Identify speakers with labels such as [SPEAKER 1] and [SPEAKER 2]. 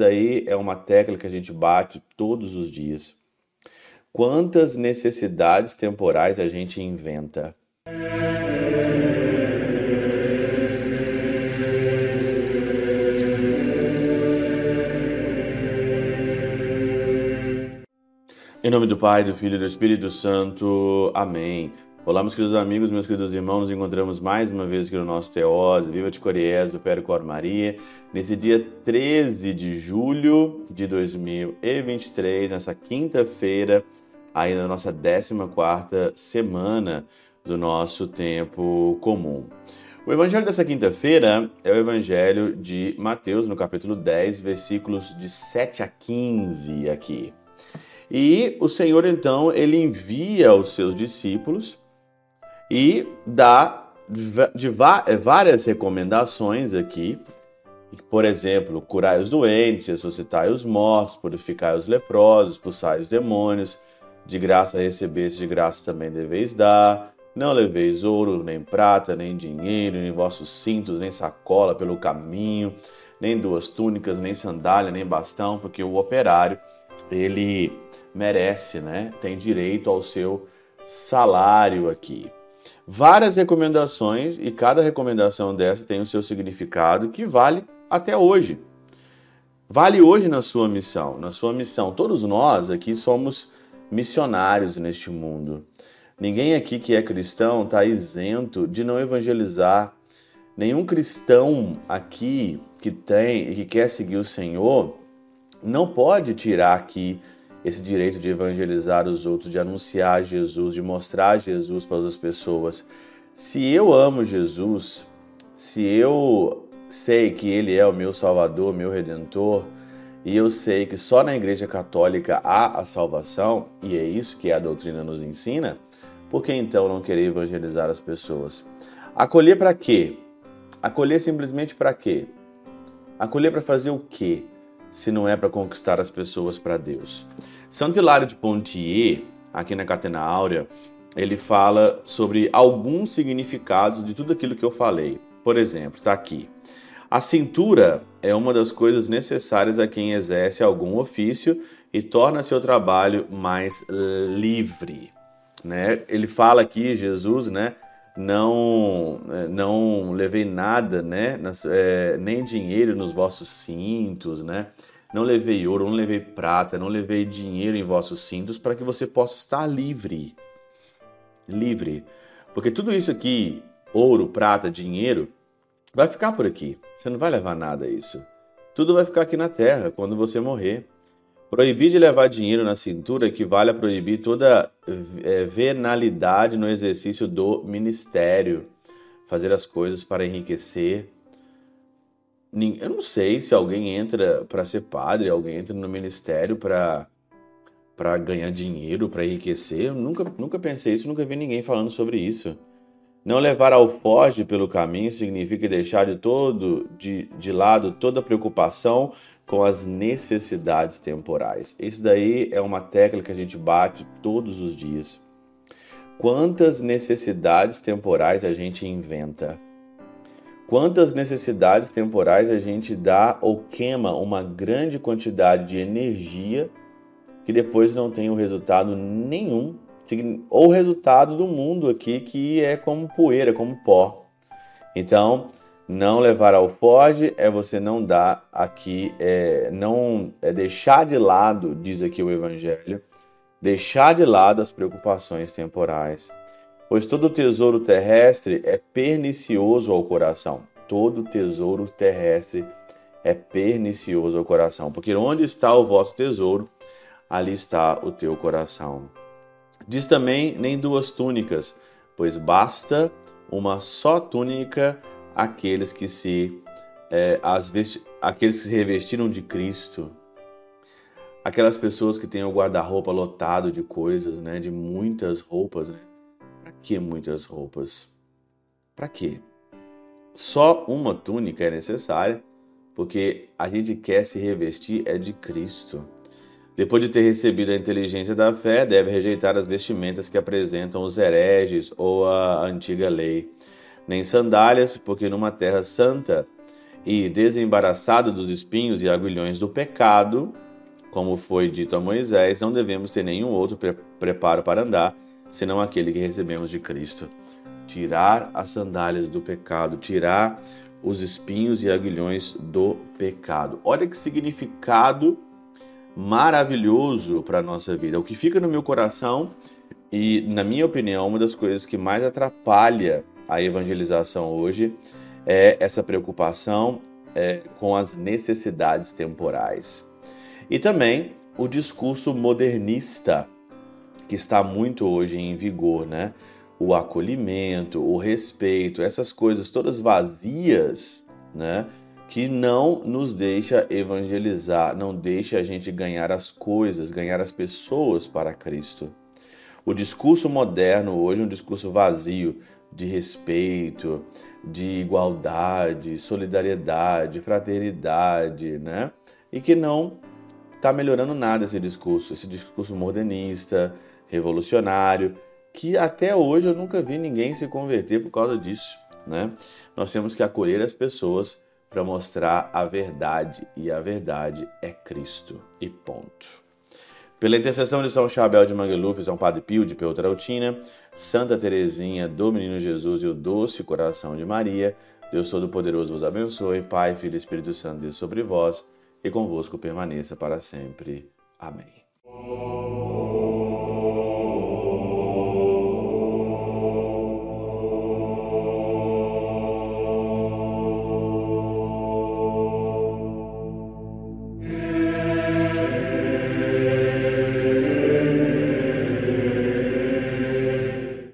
[SPEAKER 1] daí é uma tecla que a gente bate todos os dias. Quantas necessidades temporais a gente inventa? Em nome do Pai, do Filho e do Espírito Santo. Amém. Olá, meus queridos amigos, meus queridos irmãos, nos encontramos mais uma vez aqui no nosso Teose, Viva de Coriés, do Cor Maria, nesse dia 13 de julho de 2023, nessa quinta-feira, aí na nossa 14ª semana do nosso tempo comum. O evangelho dessa quinta-feira é o evangelho de Mateus, no capítulo 10, versículos de 7 a 15 aqui. E o Senhor então ele envia os seus discípulos e dá de é, várias recomendações aqui. Por exemplo, curai os doentes, ressuscitai os mortos, purificai os leprosos, expulsai os demônios, de graça recebeste, de graça também deveis dar. Não leveis ouro, nem prata, nem dinheiro, nem vossos cintos, nem sacola pelo caminho, nem duas túnicas, nem sandália, nem bastão, porque o operário, ele merece, né? Tem direito ao seu salário aqui. Várias recomendações e cada recomendação dessa tem o seu significado que vale até hoje. Vale hoje na sua missão, na sua missão. Todos nós aqui somos missionários neste mundo. Ninguém aqui que é cristão está isento de não evangelizar. Nenhum cristão aqui que tem e que quer seguir o Senhor não pode tirar aqui esse direito de evangelizar os outros, de anunciar Jesus, de mostrar Jesus para as pessoas. Se eu amo Jesus, se eu sei que Ele é o meu Salvador, meu Redentor, e eu sei que só na Igreja Católica há a salvação, e é isso que a doutrina nos ensina, por que então não querer evangelizar as pessoas? Acolher para quê? Acolher simplesmente para quê? Acolher para fazer o quê? Se não é para conquistar as pessoas para Deus. Santo Hilário de Pontier, aqui na Catena Áurea, ele fala sobre alguns significados de tudo aquilo que eu falei. Por exemplo, está aqui. A cintura é uma das coisas necessárias a quem exerce algum ofício e torna seu trabalho mais livre. Né? Ele fala aqui, Jesus, né? Não, não levei nada, né? É, nem dinheiro nos vossos cintos, né? Não levei ouro, não levei prata, não levei dinheiro em vossos cintos para que você possa estar livre. Livre. Porque tudo isso aqui, ouro, prata, dinheiro, vai ficar por aqui. Você não vai levar nada isso. Tudo vai ficar aqui na terra quando você morrer. Proibir de levar dinheiro na cintura equivale a proibir toda é, venalidade no exercício do ministério. Fazer as coisas para enriquecer, eu não sei se alguém entra para ser padre, alguém entra no ministério para para ganhar dinheiro, para enriquecer. Eu nunca, nunca pensei isso, nunca vi ninguém falando sobre isso. Não levar alforge pelo caminho significa deixar de todo de, de lado toda preocupação com as necessidades temporais. Isso daí é uma tecla que a gente bate todos os dias. Quantas necessidades temporais a gente inventa? Quantas necessidades temporais a gente dá ou queima uma grande quantidade de energia que depois não tem um resultado nenhum, ou o resultado do mundo aqui que é como poeira, como pó. Então, não levar ao Ford é você não dar aqui, é, não é deixar de lado, diz aqui o Evangelho, deixar de lado as preocupações temporais pois todo tesouro terrestre é pernicioso ao coração. Todo tesouro terrestre é pernicioso ao coração, porque onde está o vosso tesouro, ali está o teu coração. Diz também: nem duas túnicas, pois basta uma só túnica àqueles que se é, as aqueles que se revestiram de Cristo. Aquelas pessoas que têm o guarda-roupa lotado de coisas, né, de muitas roupas, né? Que muitas roupas? Para quê? Só uma túnica é necessária, porque a gente quer se revestir é de Cristo. Depois de ter recebido a inteligência da fé, deve rejeitar as vestimentas que apresentam os hereges ou a antiga lei. Nem sandálias, porque numa terra santa e desembaraçado dos espinhos e agulhões do pecado, como foi dito a Moisés, não devemos ter nenhum outro pre preparo para andar, senão aquele que recebemos de Cristo. Tirar as sandálias do pecado, tirar os espinhos e aguilhões do pecado. Olha que significado maravilhoso para a nossa vida. O que fica no meu coração e, na minha opinião, uma das coisas que mais atrapalha a evangelização hoje é essa preocupação é, com as necessidades temporais. E também o discurso modernista, que está muito hoje em vigor, né? O acolhimento, o respeito, essas coisas todas vazias, né? Que não nos deixa evangelizar, não deixa a gente ganhar as coisas, ganhar as pessoas para Cristo. O discurso moderno hoje é um discurso vazio de respeito, de igualdade, solidariedade, fraternidade, né? E que não está melhorando nada esse discurso, esse discurso modernista, revolucionário, que até hoje eu nunca vi ninguém se converter por causa disso, né? Nós temos que acolher as pessoas para mostrar a verdade, e a verdade é Cristo, e ponto. Pela intercessão de São Chabel de Mangluf, São Padre Pio de Peltrautina, Santa Teresinha do Menino Jesus e o Doce Coração de Maria, Deus Todo-Poderoso vos abençoe, Pai, Filho e Espírito Santo, Deus sobre vós e convosco permaneça para sempre. Amém.